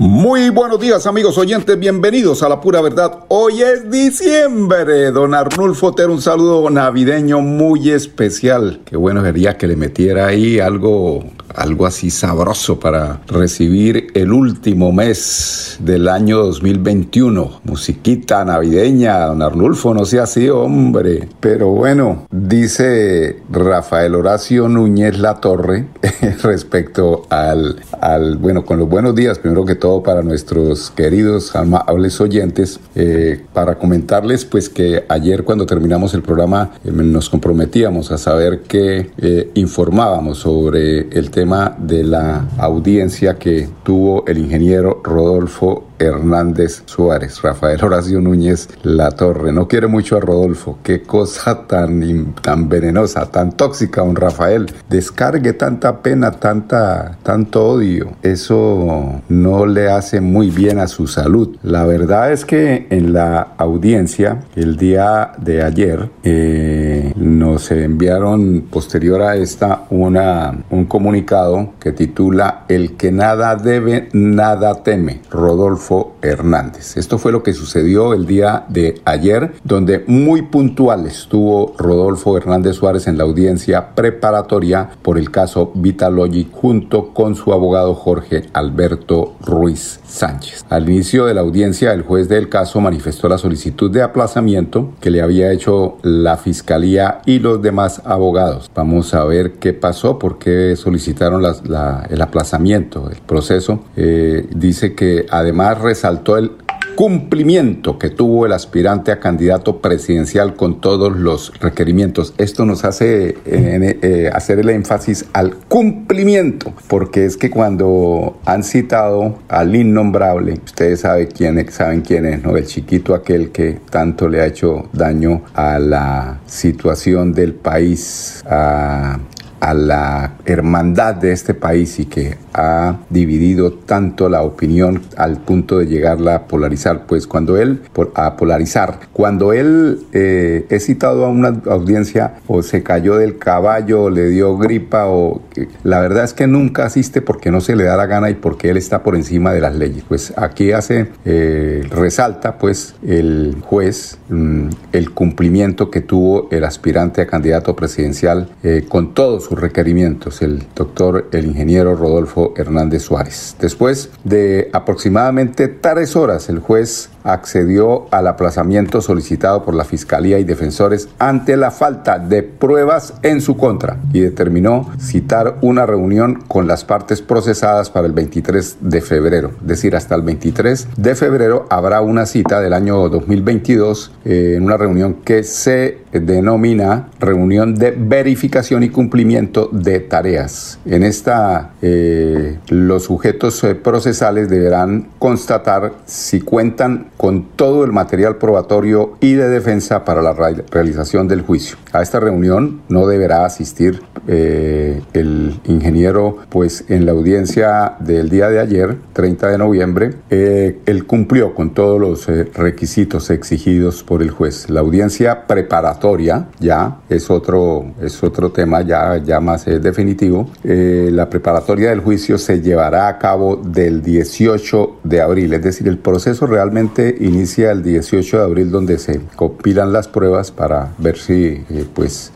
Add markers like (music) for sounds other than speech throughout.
Muy buenos días amigos oyentes, bienvenidos a la pura verdad. Hoy es diciembre, don Arnulfo Ter, un saludo navideño muy especial. Qué bueno sería que le metiera ahí algo algo así sabroso para recibir el último mes del año 2021. Musiquita navideña, don Arnulfo, no sea así, hombre. Pero bueno, dice Rafael Horacio Núñez La Torre (laughs) respecto al, al, bueno, con los buenos días, primero que todo para nuestros queridos amables oyentes, eh, para comentarles pues que ayer cuando terminamos el programa eh, nos comprometíamos a saber que eh, informábamos sobre el tema de la audiencia que tuvo el ingeniero Rodolfo Hernández Suárez, Rafael Horacio Núñez La Torre. No quiere mucho a Rodolfo. Qué cosa tan, tan venenosa, tan tóxica, un Rafael. Descargue tanta pena, tanta, tanto odio. Eso no le hace muy bien a su salud. La verdad es que en la audiencia, el día de ayer, eh, nos enviaron posterior a esta una, un comunicado que titula El que nada debe, nada teme. Rodolfo Hernández. Esto fue lo que sucedió el día de ayer, donde muy puntual estuvo Rodolfo Hernández Suárez en la audiencia preparatoria por el caso Vitalogic junto con su abogado Jorge Alberto Ruiz Sánchez. Al inicio de la audiencia, el juez del caso manifestó la solicitud de aplazamiento que le había hecho la fiscalía y los demás abogados. Vamos a ver qué pasó, por qué solicitaron el aplazamiento del proceso. Eh, dice que además resaltó el cumplimiento que tuvo el aspirante a candidato presidencial con todos los requerimientos. Esto nos hace eh, hacer el énfasis al cumplimiento, porque es que cuando han citado al innombrable, ustedes saben quién, saben quién es, ¿no? El chiquito aquel que tanto le ha hecho daño a la situación del país, a a la hermandad de este país y que ha dividido tanto la opinión al punto de llegarla a polarizar. Pues cuando él, a polarizar, cuando él eh, es citado a una audiencia o se cayó del caballo, o le dio gripa o la verdad es que nunca asiste porque no se le da la gana y porque él está por encima de las leyes. Pues aquí hace, eh, resalta pues el juez mm, el cumplimiento que tuvo el aspirante a candidato presidencial eh, con todos sus requerimientos, el doctor, el ingeniero Rodolfo Hernández Suárez. Después de aproximadamente tres horas, el juez accedió al aplazamiento solicitado por la Fiscalía y defensores ante la falta de pruebas en su contra y determinó citar una reunión con las partes procesadas para el 23 de febrero. Es decir, hasta el 23 de febrero habrá una cita del año 2022 eh, en una reunión que se denomina reunión de verificación y cumplimiento de tareas. En esta, eh, los sujetos eh, procesales deberán constatar si cuentan con todo el material probatorio y de defensa para la realización del juicio. A esta reunión no deberá asistir eh, el ingeniero, pues en la audiencia del día de ayer, 30 de noviembre, él cumplió con todos los requisitos exigidos por el juez. La audiencia preparatoria ya es otro, es otro tema ya, ya más eh, definitivo. Eh, la preparatoria del juicio se llevará a cabo del 18 de abril, es decir, el proceso realmente inicia el 18 de abril donde se compilan las pruebas para ver si, eh, pues,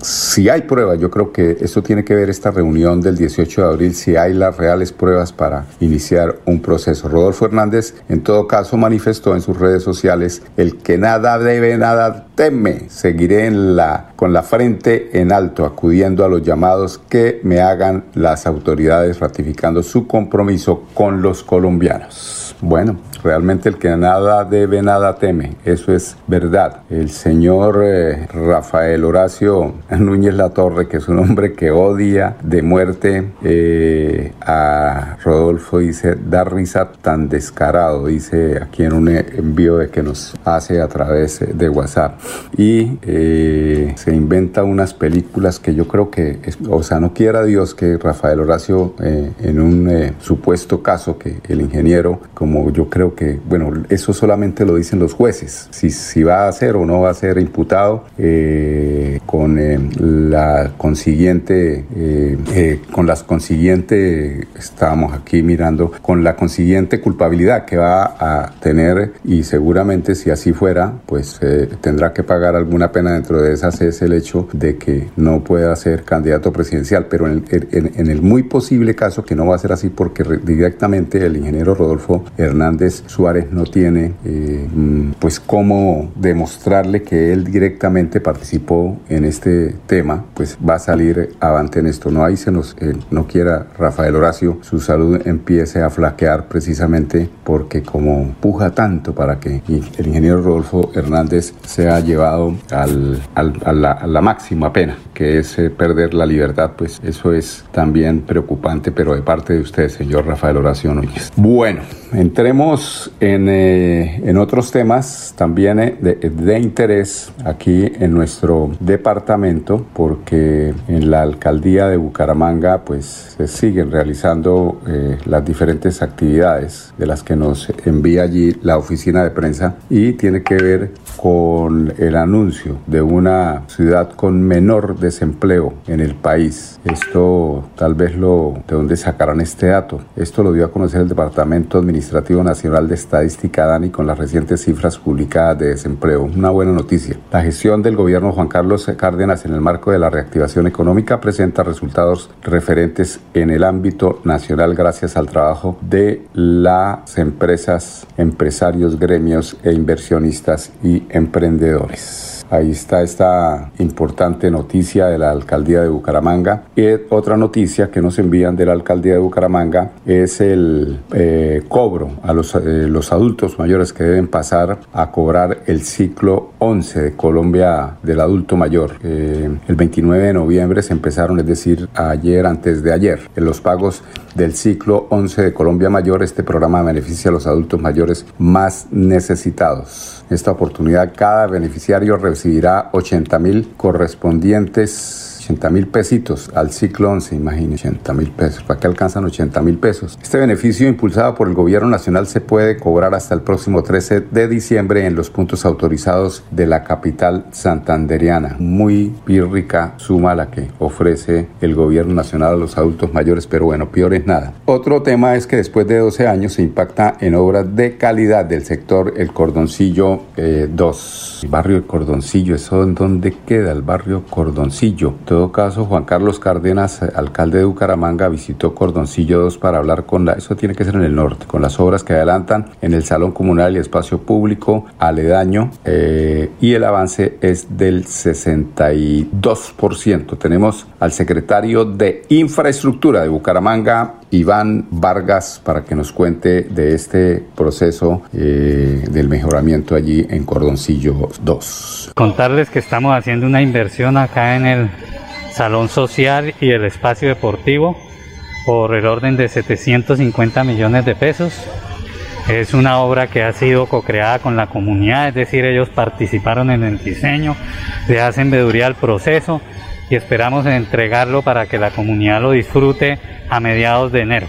si hay pruebas. Yo creo que esto tiene que ver esta reunión del 18 de abril, si hay las reales pruebas para iniciar un proceso. Rodolfo Hernández, en todo caso, manifestó en sus redes sociales el que nada debe, nada teme. Seguiré la, con la frente en alto, acudiendo a los llamados que me hagan las autoridades ratificando su compromiso con los colombianos. Bueno, realmente el que nada debe, nada teme. Eso es verdad. El señor eh, Rafael Horacio (laughs) Núñez Latorre, que es un hombre que odia de muerte eh, a Rodolfo, dice, da risa tan descarado, dice aquí en un envío de que nos hace a través de WhatsApp. Y eh, se inventa unas películas que yo creo que, o sea, no quiera Dios que Rafael Horacio, en un supuesto caso que el ingeniero, como yo creo que, bueno, eso solamente lo dicen los jueces, si, si va a ser o no va a ser imputado eh, con eh, la consiguiente, eh, con las consiguiente, estábamos aquí mirando, con la consiguiente culpabilidad que va a tener y seguramente si así fuera, pues tendrá que pagar alguna pena dentro de esas es el hecho de que no pueda ser candidato presidencial, pero en, en el muy posible caso que no va a ser así porque directamente el ingeniero Rodolfo Hernández Suárez no tiene eh, mm, pues cómo demostrarle que él directamente participó en este tema, pues va a salir avante en esto. No ahí se nos, eh, no quiera Rafael Horacio, su salud empiece a flaquear precisamente porque como puja tanto para que el ingeniero Rodolfo Hernández sea llevado al, a, la, máxima pena, que es eh, perder la libertad, pues eso es también preocupante, pero de parte de usted, señor Rafael Horacio Núñez. Bueno, entremos en, eh, en otros temas también eh, de, interés aquí en nuestro departamento, porque en la alcaldía de Bucaramanga pues se siguen realizando las diferentes actividades de las que nos envía allí la oficina de prensa y tiene que ver con el anuncio de una ciudad con menor desempleo en el país. Esto tal vez lo de dónde sacarán este dato. Esto lo dio a conocer el Departamento Administrativo Nacional de Estadística DANI con las recientes cifras publicadas de desempleo. Una buena noticia. La gestión del gobierno Juan Carlos Cárdenas en el marco de la reactivación económica presenta resultados referentes en el ámbito nacional gracias al trabajo de las empresas, empresarios, gremios e inversionistas y emprendedores. Ahí está esta importante noticia de la alcaldía de Bucaramanga. Y otra noticia que nos envían de la alcaldía de Bucaramanga es el eh, cobro a los, eh, los adultos mayores que deben pasar a cobrar el ciclo 11 de Colombia del adulto mayor. Eh, el 29 de noviembre se empezaron, es decir, ayer antes de ayer, en los pagos del ciclo 11 de Colombia Mayor. Este programa beneficia a los adultos mayores más necesitados. Esta oportunidad cada beneficiario recibirá 80 mil correspondientes 80 mil pesitos al ciclo 11, imagínense, 80 mil pesos. ¿Para qué alcanzan 80 mil pesos? Este beneficio impulsado por el gobierno nacional se puede cobrar hasta el próximo 13 de diciembre en los puntos autorizados de la capital santanderiana. Muy pírrica suma la que ofrece el gobierno nacional a los adultos mayores, pero bueno, peor es nada. Otro tema es que después de 12 años se impacta en obras de calidad del sector El Cordoncillo 2. Eh, barrio El Cordoncillo, ¿eso en dónde queda el barrio Cordoncillo? Todo caso, Juan Carlos Cárdenas, alcalde de Bucaramanga, visitó Cordoncillo 2 para hablar con la, eso tiene que ser en el norte, con las obras que adelantan en el Salón Comunal y Espacio Público aledaño eh, y el avance es del 62%. Tenemos al secretario de Infraestructura de Bucaramanga, Iván Vargas, para que nos cuente de este proceso eh, del mejoramiento allí en Cordoncillo 2. Contarles que estamos haciendo una inversión acá en el salón social y el espacio deportivo por el orden de 750 millones de pesos. Es una obra que ha sido co-creada con la comunidad, es decir, ellos participaron en el diseño, le hacen veeduría al proceso y esperamos entregarlo para que la comunidad lo disfrute a mediados de enero.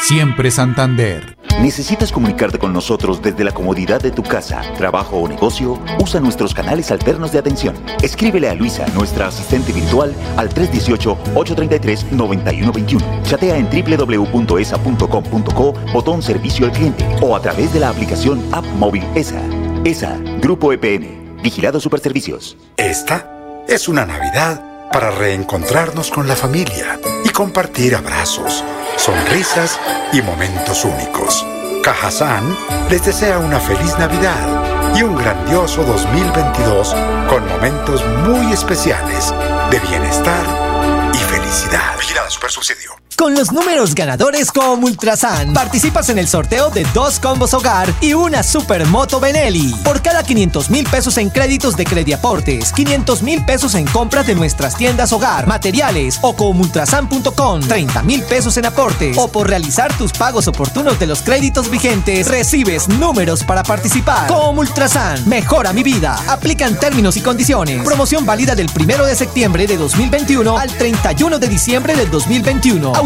Siempre Santander. ¿Necesitas comunicarte con nosotros desde la comodidad de tu casa, trabajo o negocio? Usa nuestros canales alternos de atención. Escríbele a Luisa, nuestra asistente virtual, al 318-833-9121. Chatea en www.esa.com.co, botón servicio al cliente o a través de la aplicación App Móvil ESA. ESA, Grupo EPN, Vigilado Superservicios. Esta es una Navidad para reencontrarnos con la familia y compartir abrazos sonrisas y momentos únicos. Cajazán les desea una feliz Navidad y un grandioso 2022 con momentos muy especiales de bienestar y felicidad. Vigilada Super Subsidio. Con los números ganadores con Ultrasan, participas en el sorteo de dos combos hogar y una supermoto Benelli. Por cada 500 mil pesos en créditos de Crediaportes, 500 mil pesos en compras de nuestras tiendas hogar, materiales o con ultrasan.com, 30 mil pesos en aportes o por realizar tus pagos oportunos de los créditos vigentes, recibes números para participar. Con Ultrasan, mejora mi vida. Aplican términos y condiciones. Promoción válida del 1 de septiembre de 2021 al 31 de diciembre del 2021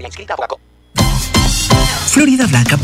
2022. Florida Blanca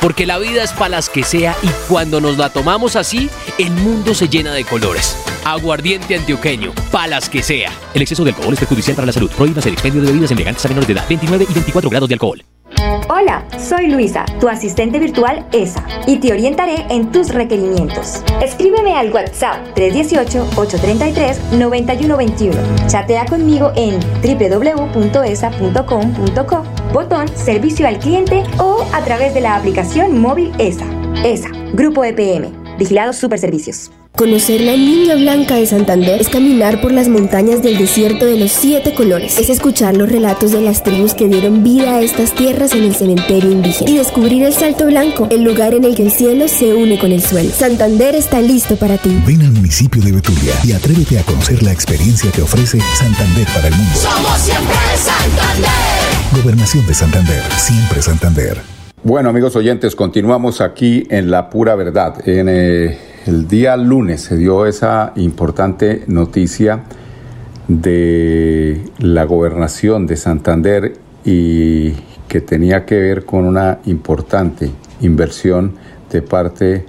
Porque la vida es para las que sea y cuando nos la tomamos así, el mundo se llena de colores. Aguardiente antioqueño, palas que sea. El exceso de alcohol es perjudicial para la salud. Prohíbas el expendio de bebidas elegantes a menores de edad. 29 y 24 grados de alcohol. Hola, soy Luisa, tu asistente virtual ESA, y te orientaré en tus requerimientos. Escríbeme al WhatsApp 318-833-9121. Chatea conmigo en www.esa.com.co, botón Servicio al Cliente o a través de la aplicación móvil ESA. ESA, Grupo EPM, Vigilados Superservicios. Conocer la Niña Blanca de Santander es caminar por las montañas del desierto de los siete colores. Es escuchar los relatos de las tribus que dieron vida a estas tierras en el cementerio indígena. Y descubrir el Salto Blanco, el lugar en el que el cielo se une con el suelo. Santander está listo para ti. Ven al municipio de Betulia y atrévete a conocer la experiencia que ofrece Santander para el mundo. Somos siempre Santander. Gobernación de Santander, siempre Santander. Bueno amigos oyentes, continuamos aquí en La Pura Verdad. En, eh, el día lunes se dio esa importante noticia de la gobernación de Santander y que tenía que ver con una importante inversión de parte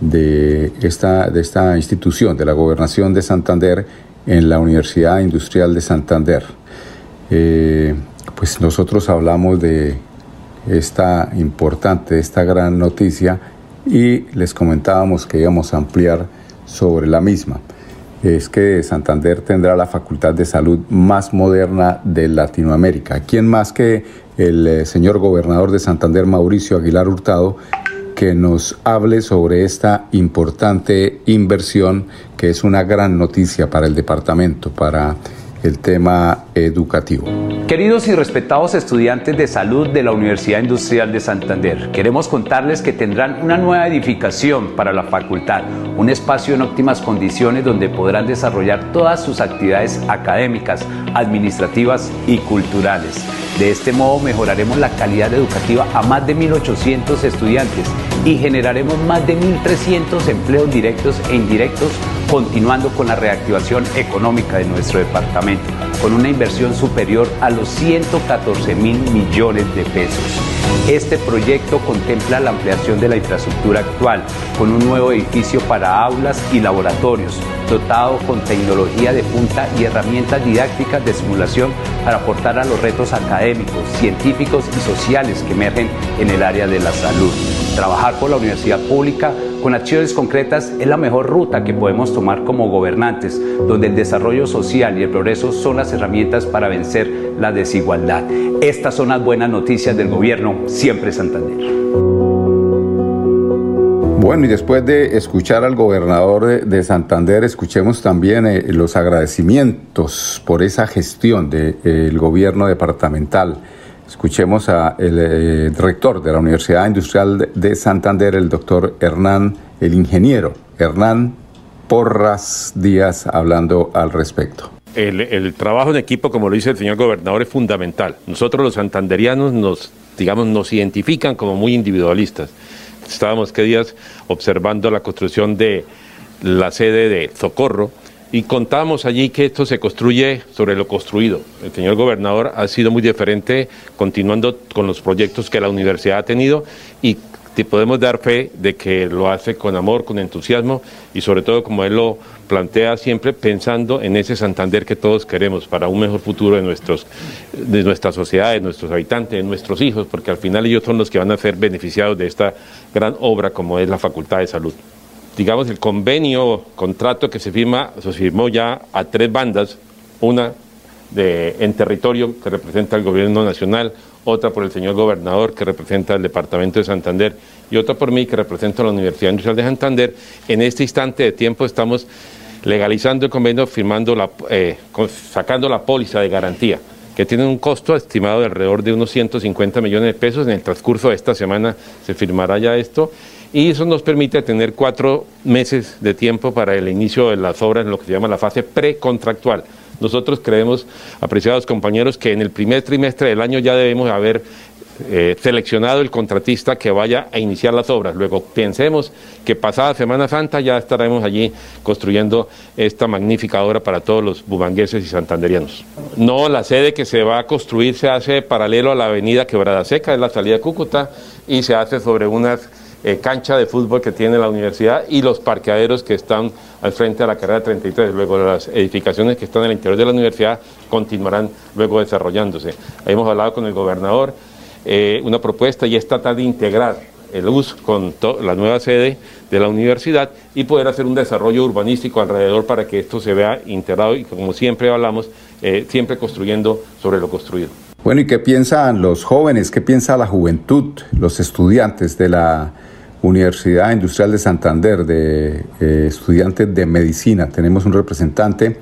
de esta, de esta institución, de la gobernación de Santander, en la Universidad Industrial de Santander. Eh, pues nosotros hablamos de esta importante, esta gran noticia y les comentábamos que íbamos a ampliar sobre la misma. es que Santander tendrá la facultad de salud más moderna de Latinoamérica. ¿Quién más que el eh, señor gobernador de Santander, Mauricio Aguilar Hurtado, que nos hable sobre esta importante inversión que es una gran noticia para el departamento, para el tema educativo. Queridos y respetados estudiantes de salud de la Universidad Industrial de Santander, queremos contarles que tendrán una nueva edificación para la facultad, un espacio en óptimas condiciones donde podrán desarrollar todas sus actividades académicas, administrativas y culturales. De este modo mejoraremos la calidad educativa a más de 1.800 estudiantes y generaremos más de 1.300 empleos directos e indirectos continuando con la reactivación económica de nuestro departamento, con una inversión superior a los 114 mil millones de pesos. Este proyecto contempla la ampliación de la infraestructura actual, con un nuevo edificio para aulas y laboratorios, dotado con tecnología de punta y herramientas didácticas de simulación para aportar a los retos académicos, científicos y sociales que emergen en el área de la salud. Trabajar por la universidad pública con acciones concretas es la mejor ruta que podemos tomar como gobernantes, donde el desarrollo social y el progreso son las herramientas para vencer la desigualdad. Estas son las buenas noticias del gobierno, siempre Santander. Bueno, y después de escuchar al gobernador de, Santander, escuchemos también eh, los agradecimientos por esa gestión del eh, gobierno departamental. Escuchemos al eh, rector de la Universidad Industrial de Santander, el doctor Hernán, el ingeniero Hernán Porras Díaz, hablando al respecto. El, trabajo en equipo, como lo dice el señor gobernador, es fundamental. Nosotros los santanderianos nos, digamos, nos identifican como muy individualistas. Estábamos que días observando la construcción de la sede de Socorro, y contamos allí que esto se construye sobre lo construido. El señor gobernador ha sido muy diferente continuando con los proyectos que la universidad ha tenido y te podemos dar fe de que lo hace con amor, con entusiasmo y sobre todo como él lo plantea siempre pensando en ese Santander que todos queremos para un mejor futuro de, nuestros, de nuestra sociedad, de nuestros habitantes, de nuestros hijos, porque al final ellos son los que van a ser beneficiados de esta gran obra como es la Facultad de Salud digamos, el convenio, contrato que se firma, se firmó ya a tres bandas, una en territorio que representa el gobierno nacional, otra por el señor gobernador que representa el departamento de Santander y otra por mí que representa la Universidad Industrial de Santander. En este instante de tiempo estamos legalizando el convenio, firmando la, eh, sacando la póliza de garantía que tiene un costo estimado de alrededor de unos 150 millones de pesos. En el transcurso de esta semana se firmará ya esto y eso nos permite tener cuatro meses de tiempo para el inicio de las obras en lo que se llama la fase precontractual. Nosotros creemos, apreciados compañeros, que en el primer trimestre del año ya debemos haber eh, seleccionado el contratista que vaya a iniciar las obras. Luego pensemos que pasada Semana Santa ya estaremos allí construyendo esta magnífica obra para todos los bumangueses y santanderianos. No, la sede que se va a construir se hace paralelo a la avenida Quebrada Seca, es la salida de Cúcuta, y se hace sobre unas eh, cancha de fútbol que tiene la universidad y los parqueaderos que están al frente de la carrera 33. Luego las edificaciones que están en el interior de la universidad continuarán luego desarrollándose. Ahí hemos hablado con el gobernador, eh, una propuesta y es tratar de integrar el US con la nueva sede de la universidad y poder hacer un desarrollo urbanístico alrededor para que esto se vea integrado y como siempre hablamos, eh, siempre construyendo sobre lo construido. Bueno, ¿y qué piensan los jóvenes? ¿Qué piensa la juventud, los estudiantes de la Universidad Industrial de Santander, de eh, estudiantes de medicina. Tenemos un representante,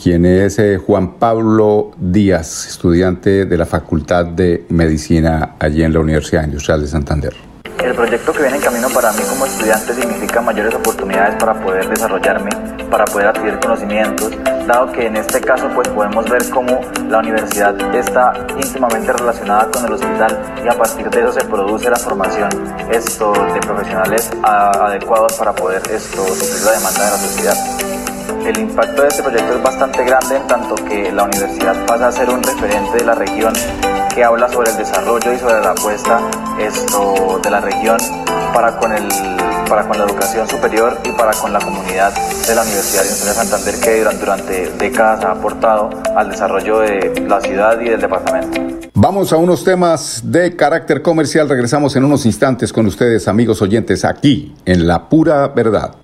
quien es eh, Juan Pablo Díaz, estudiante de la Facultad de Medicina allí en la Universidad Industrial de Santander. El proyecto que viene en camino para mí como estudiante significa mayores oportunidades para poder desarrollarme, para poder adquirir conocimientos, dado que en este caso pues podemos ver cómo la universidad está íntimamente relacionada con el hospital y a partir de eso se produce la formación esto de profesionales adecuados para poder esto suplir la demanda de la sociedad. El impacto de este proyecto es bastante grande en tanto que la universidad pasa a ser un referente de la región que habla sobre el desarrollo y sobre la apuesta esto de la región para con, el, para con la educación superior y para con la comunidad de la Universidad de Santander que durante, durante décadas ha aportado al desarrollo de la ciudad y del departamento. Vamos a unos temas de carácter comercial. Regresamos en unos instantes con ustedes, amigos oyentes, aquí en La Pura Verdad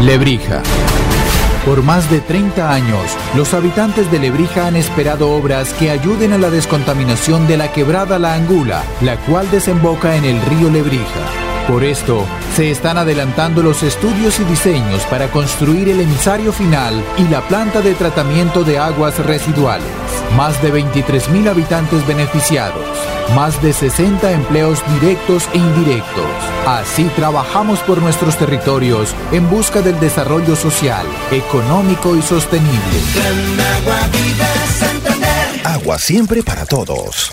Lebrija. Por más de 30 años, los habitantes de Lebrija han esperado obras que ayuden a la descontaminación de la quebrada La Angula, la cual desemboca en el río Lebrija. Por esto, se están adelantando los estudios y diseños para construir el emisario final y la planta de tratamiento de aguas residuales. Más de 23.000 habitantes beneficiados, más de 60 empleos directos e indirectos. Así trabajamos por nuestros territorios en busca del desarrollo social, económico y sostenible. Agua siempre para todos.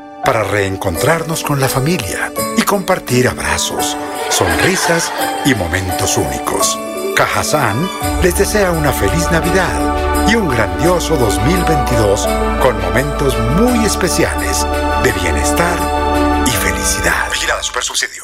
para reencontrarnos con la familia y compartir abrazos, sonrisas y momentos únicos. Cajazán les desea una feliz Navidad y un grandioso 2022 con momentos muy especiales de bienestar y felicidad. Vigilada Super Subsidio.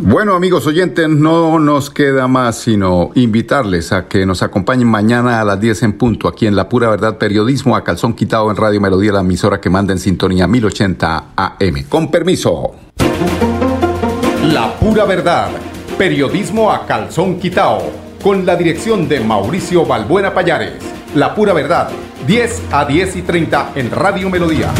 Bueno amigos oyentes, no nos queda más sino invitarles a que nos acompañen mañana a las 10 en punto aquí en La Pura Verdad Periodismo a calzón quitado en Radio Melodía, la emisora que manda en sintonía 1080 AM. Con permiso. La Pura Verdad, periodismo a calzón quitado, con la dirección de Mauricio Balbuena Payares. La Pura Verdad, 10 a 10 y 30 en Radio Melodía.